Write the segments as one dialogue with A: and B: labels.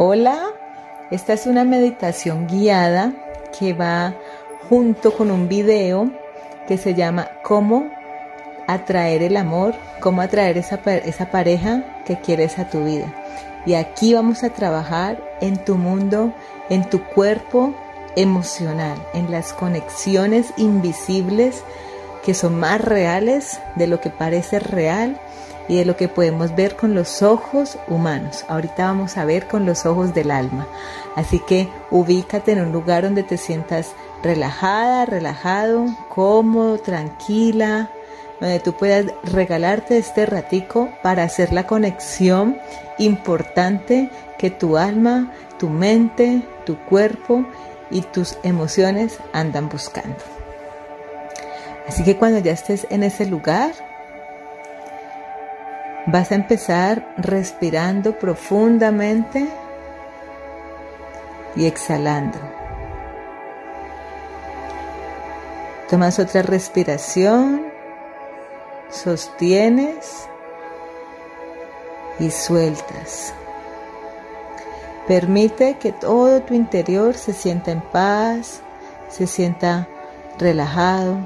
A: Hola, esta es una meditación guiada que va junto con un video que se llama Cómo atraer el amor, cómo atraer esa, esa pareja que quieres a tu vida. Y aquí vamos a trabajar en tu mundo, en tu cuerpo emocional, en las conexiones invisibles que son más reales de lo que parece real y de lo que podemos ver con los ojos humanos. Ahorita vamos a ver con los ojos del alma. Así que ubícate en un lugar donde te sientas relajada, relajado, cómodo, tranquila, donde tú puedas regalarte este ratico para hacer la conexión importante que tu alma, tu mente, tu cuerpo y tus emociones andan buscando. Así que cuando ya estés en ese lugar, Vas a empezar respirando profundamente y exhalando. Tomas otra respiración, sostienes y sueltas. Permite que todo tu interior se sienta en paz, se sienta relajado,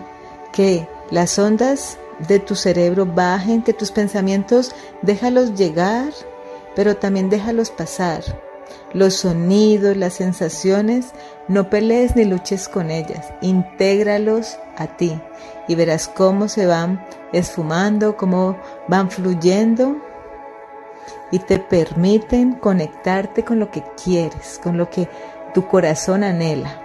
A: que las ondas de tu cerebro bajen, que tus pensamientos déjalos llegar, pero también déjalos pasar. Los sonidos, las sensaciones, no pelees ni luches con ellas, intégralos a ti y verás cómo se van esfumando, cómo van fluyendo y te permiten conectarte con lo que quieres, con lo que tu corazón anhela.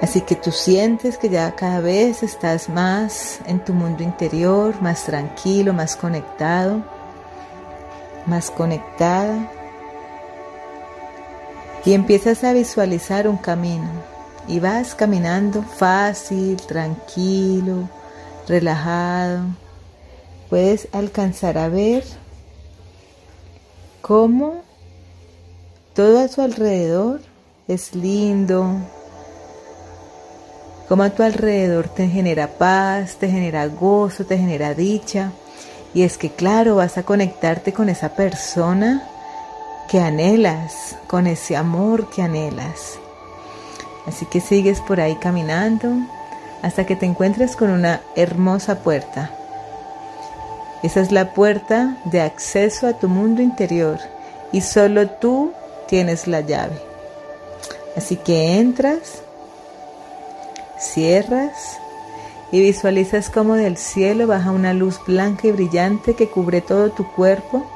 A: Así que tú sientes que ya cada vez estás más en tu mundo interior, más tranquilo, más conectado, más conectada. Y empiezas a visualizar un camino. Y vas caminando fácil, tranquilo, relajado. Puedes alcanzar a ver cómo todo a su alrededor es lindo, como a tu alrededor te genera paz, te genera gozo, te genera dicha. Y es que claro, vas a conectarte con esa persona que anhelas, con ese amor que anhelas. Así que sigues por ahí caminando hasta que te encuentres con una hermosa puerta. Esa es la puerta de acceso a tu mundo interior y solo tú tienes la llave. Así que entras Cierras y visualizas como del cielo baja una luz blanca y brillante que cubre todo tu cuerpo,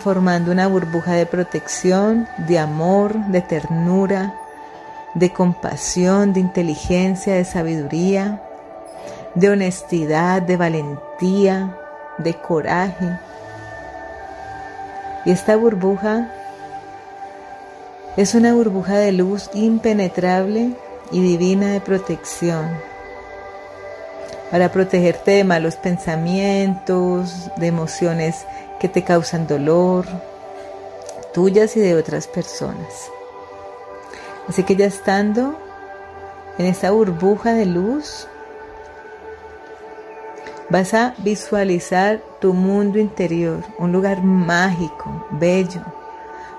A: formando una burbuja de protección, de amor, de ternura, de compasión, de inteligencia, de sabiduría, de honestidad, de valentía, de coraje. Y esta burbuja es una burbuja de luz impenetrable y divina de protección para protegerte de malos pensamientos, de emociones que te causan dolor, tuyas y de otras personas. Así que ya estando en esa burbuja de luz, vas a visualizar tu mundo interior, un lugar mágico, bello,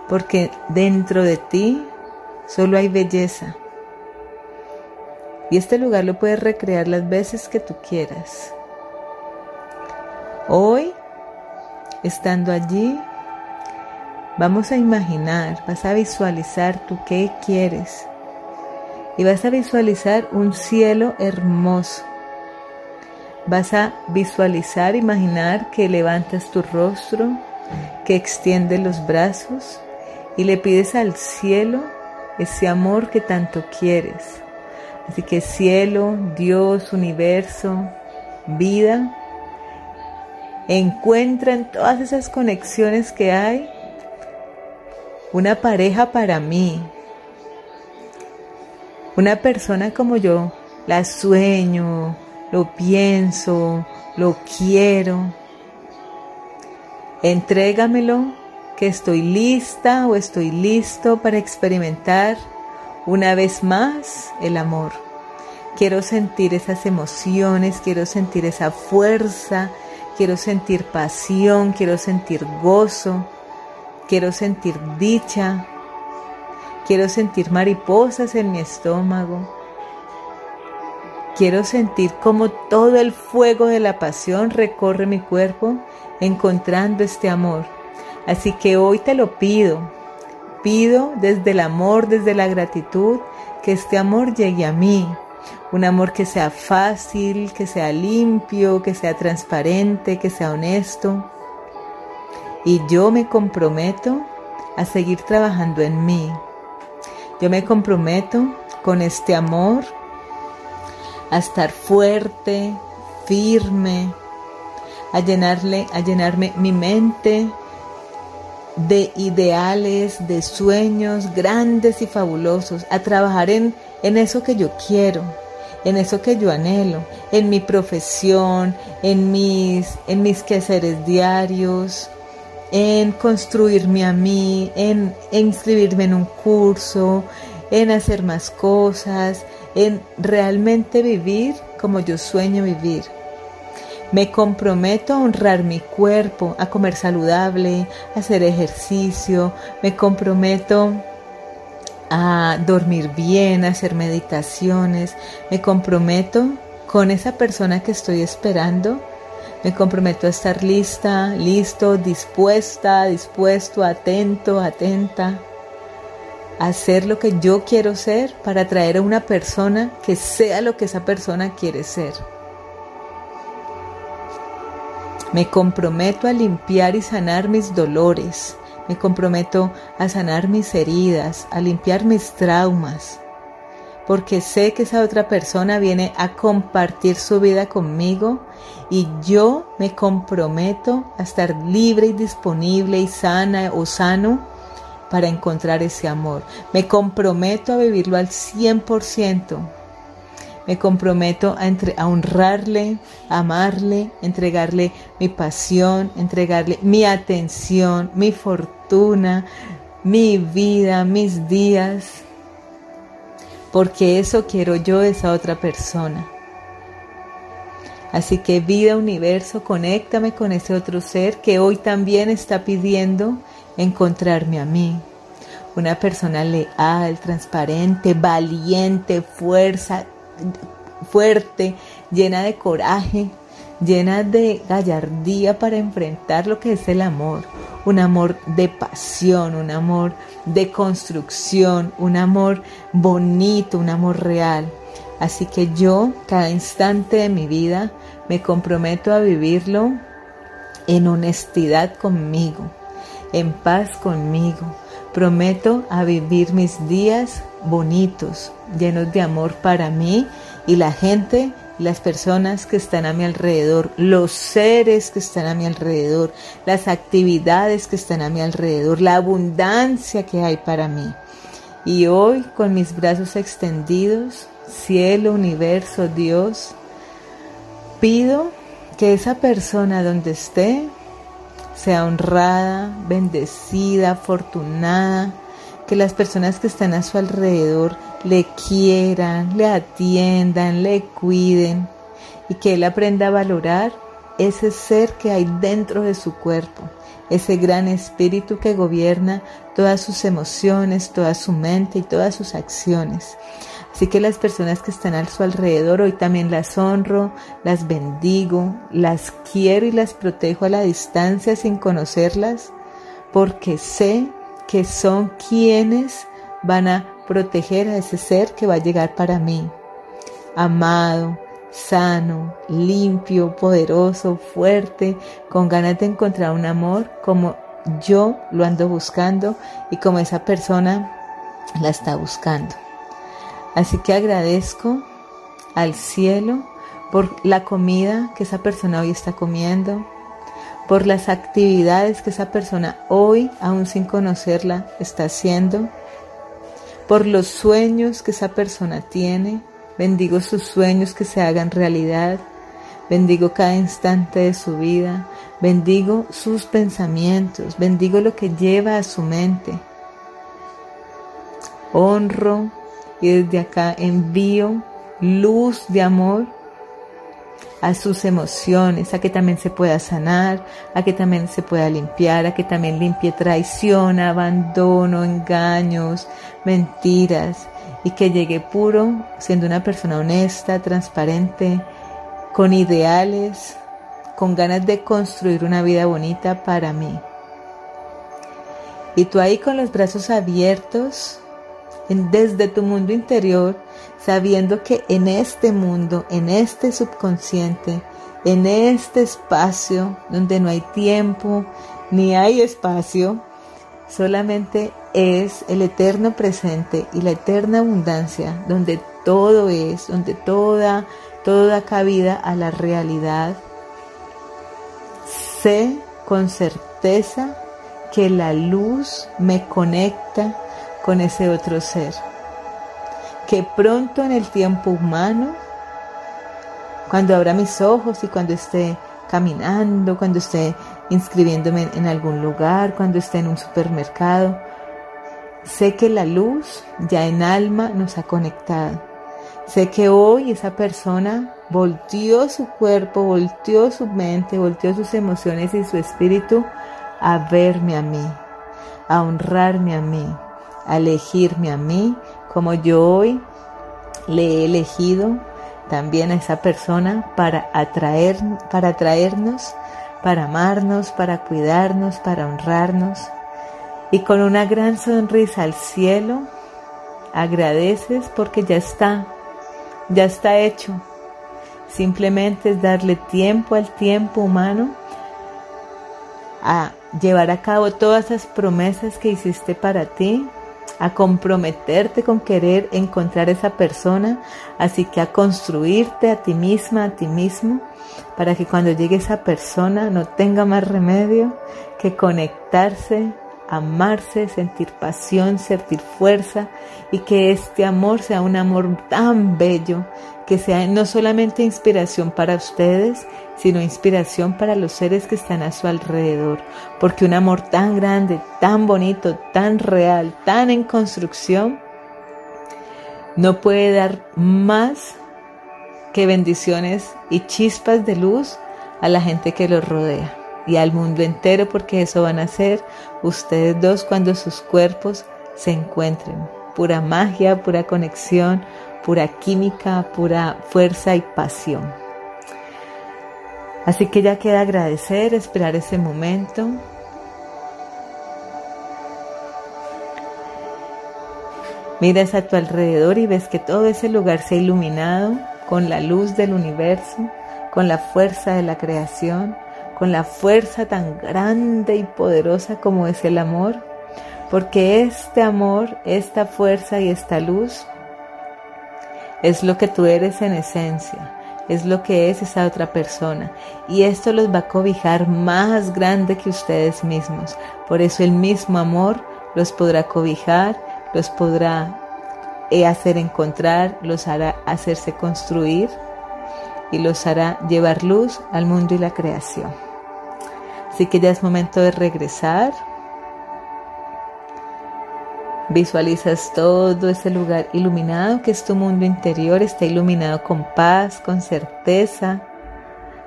A: porque dentro de ti solo hay belleza, y este lugar lo puedes recrear las veces que tú quieras. Hoy, estando allí, vamos a imaginar, vas a visualizar tú qué quieres. Y vas a visualizar un cielo hermoso. Vas a visualizar, imaginar que levantas tu rostro, que extiendes los brazos y le pides al cielo ese amor que tanto quieres Así que cielo, Dios, universo, vida, encuentra en todas esas conexiones que hay una pareja para mí, una persona como yo, la sueño, lo pienso, lo quiero. Entrégamelo que estoy lista o estoy listo para experimentar una vez más el amor. Quiero sentir esas emociones, quiero sentir esa fuerza, quiero sentir pasión, quiero sentir gozo, quiero sentir dicha, quiero sentir mariposas en mi estómago, quiero sentir como todo el fuego de la pasión recorre mi cuerpo encontrando este amor. Así que hoy te lo pido, pido desde el amor, desde la gratitud, que este amor llegue a mí, un amor que sea fácil, que sea limpio, que sea transparente, que sea honesto. Y yo me comprometo a seguir trabajando en mí. Yo me comprometo con este amor a estar fuerte, firme, a llenarle, a llenarme mi mente de ideales, de sueños grandes y fabulosos, a trabajar en, en eso que yo quiero, en eso que yo anhelo, en mi profesión, en mis, en mis quehaceres diarios, en construirme a mí, en, inscribirme en un curso, en hacer más cosas, en realmente vivir como yo sueño vivir. Me comprometo a honrar mi cuerpo, a comer saludable, a hacer ejercicio, me comprometo a dormir bien, a hacer meditaciones. Me comprometo con esa persona que estoy esperando. Me comprometo a estar lista, listo, dispuesta, dispuesto, atento, atenta. A hacer lo que yo quiero ser para atraer a una persona que sea lo que esa persona quiere ser. Me comprometo a limpiar y sanar mis dolores, me comprometo a sanar mis heridas, a limpiar mis traumas, porque sé que esa otra persona viene a compartir su vida conmigo y yo me comprometo a estar libre y disponible y sana o sano para encontrar ese amor. Me comprometo a vivirlo al 100%. Me comprometo a, a, honrarle, amarle, entregarle mi pasión, entregarle mi atención, mi fortuna, mi vida, mis días, porque eso quiero yo esa otra persona. Así que vida universo, conéctame con ese otro ser que hoy también está pidiendo encontrarme a mí. Una persona leal, transparente, valiente, fuerza, fuerte, llena de coraje, llena de gallardía para enfrentar lo que es el amor. Un amor de pasión, un amor de construcción, un amor bonito, un amor real. Así que yo, cada instante de mi vida, me comprometo a vivirlo en honestidad conmigo, en paz conmigo. Prometo a vivir mis días bonitos, llenos de amor para mí y la gente, las personas que están a mi alrededor, los seres que están a mi alrededor, las actividades que están a mi alrededor, la abundancia que hay para mí. Y hoy con mis brazos extendidos, cielo, universo, Dios, pido que esa persona donde esté sea honrada, bendecida, afortunada, que las personas que están a su alrededor le quieran, le atiendan, le cuiden y que él aprenda a valorar ese ser que hay dentro de su cuerpo, ese gran espíritu que gobierna todas sus emociones, toda su mente y todas sus acciones. Así que las personas que están a su alrededor hoy también las honro, las bendigo, las quiero y las protejo a la distancia sin conocerlas, porque sé que son quienes van a proteger a ese ser que va a llegar para mí. Amado, sano, limpio, poderoso, fuerte, con ganas de encontrar un amor como yo lo ando buscando y como esa persona la está buscando. Así que agradezco al cielo por la comida que esa persona hoy está comiendo, por las actividades que esa persona hoy, aún sin conocerla, está haciendo, por los sueños que esa persona tiene. Bendigo sus sueños que se hagan realidad. Bendigo cada instante de su vida. Bendigo sus pensamientos. Bendigo lo que lleva a su mente. Honro y desde acá envío luz de amor a sus emociones, a que también se pueda sanar, a que también se pueda limpiar, a que también limpie traición, abandono, engaños, mentiras y que llegue puro siendo una persona honesta, transparente, con ideales, con ganas de construir una vida bonita para mí. Y tú ahí con los brazos abiertos, desde tu mundo interior, sabiendo que en este mundo, en este subconsciente, en este espacio donde no hay tiempo ni hay espacio, solamente es el eterno presente y la eterna abundancia, donde todo es, donde toda, toda cabida a la realidad. Sé con certeza que la luz me conecta con ese otro ser. Que pronto en el tiempo humano, cuando abra mis ojos y cuando esté caminando, cuando esté inscribiéndome en algún lugar, cuando esté en un supermercado, sé que la luz ya en alma nos ha conectado. Sé que hoy esa persona volteó su cuerpo, volteó su mente, volteó sus emociones y su espíritu a verme a mí, a honrarme a mí, a elegirme a mí, como yo hoy le he elegido también a esa persona para atraer, para atraernos, para amarnos, para cuidarnos, para honrarnos. Y con una gran sonrisa al cielo, agradeces porque ya está, ya está hecho. Simplemente es darle tiempo al tiempo humano a llevar a cabo todas esas promesas que hiciste para ti, a comprometerte con querer encontrar esa persona, así que a construirte a ti misma, a ti mismo, para que cuando llegue esa persona no tenga más remedio que conectarse, amarse, sentir pasión, sentir fuerza y que este amor sea un amor tan bello que sea no solamente inspiración para ustedes, sino inspiración para los seres que están a su alrededor, porque un amor tan grande, tan bonito, tan real, tan en construcción, no puede dar más que bendiciones y chispas de luz a la gente que los rodea y al mundo entero, porque eso van a ser ustedes dos cuando sus cuerpos se encuentren. Pura magia, pura conexión, pura química, pura fuerza y pasión. Así que ya queda agradecer, esperar ese momento. Miras a tu alrededor y ves que todo ese lugar se ha iluminado con la luz del universo, con la fuerza de la creación, con la fuerza tan grande y poderosa como es el amor, porque este amor, esta fuerza y esta luz es lo que tú eres en esencia, es lo que es esa otra persona. Y esto los va a cobijar más grande que ustedes mismos. Por eso el mismo amor los podrá cobijar, los podrá eh, hacer encontrar, los hará hacerse construir y los hará llevar luz al mundo y la creación. Así que ya es momento de regresar Visualizas todo ese lugar iluminado que es tu mundo interior, está iluminado con paz, con certeza,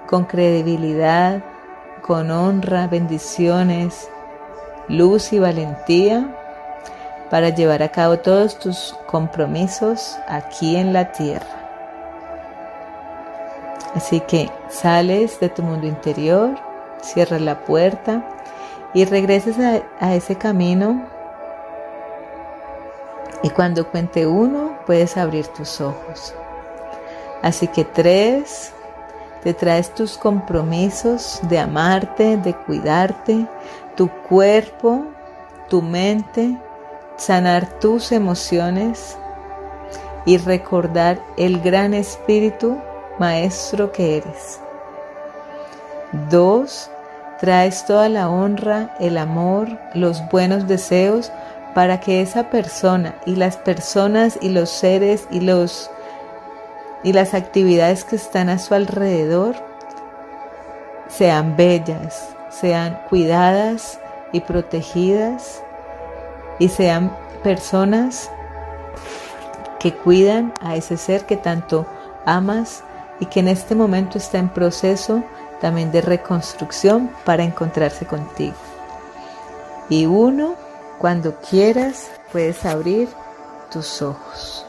A: con credibilidad, con honra, bendiciones, luz y valentía para llevar a cabo todos tus compromisos aquí en la tierra. Así que sales de tu mundo interior, cierras la puerta y regresas a, a ese camino y cuando cuente uno, puedes abrir tus ojos. Así que tres, te traes tus compromisos de amarte, de cuidarte, tu cuerpo, tu mente, sanar tus emociones y recordar el gran espíritu maestro que eres. Dos, traes toda la honra, el amor, los buenos deseos para que esa persona y las personas y los seres y los y las actividades que están a su alrededor sean bellas, sean cuidadas y protegidas y sean personas que cuidan a ese ser que tanto amas y que en este momento está en proceso también de reconstrucción para encontrarse contigo. Y uno, cuando quieras, puedes abrir tus ojos.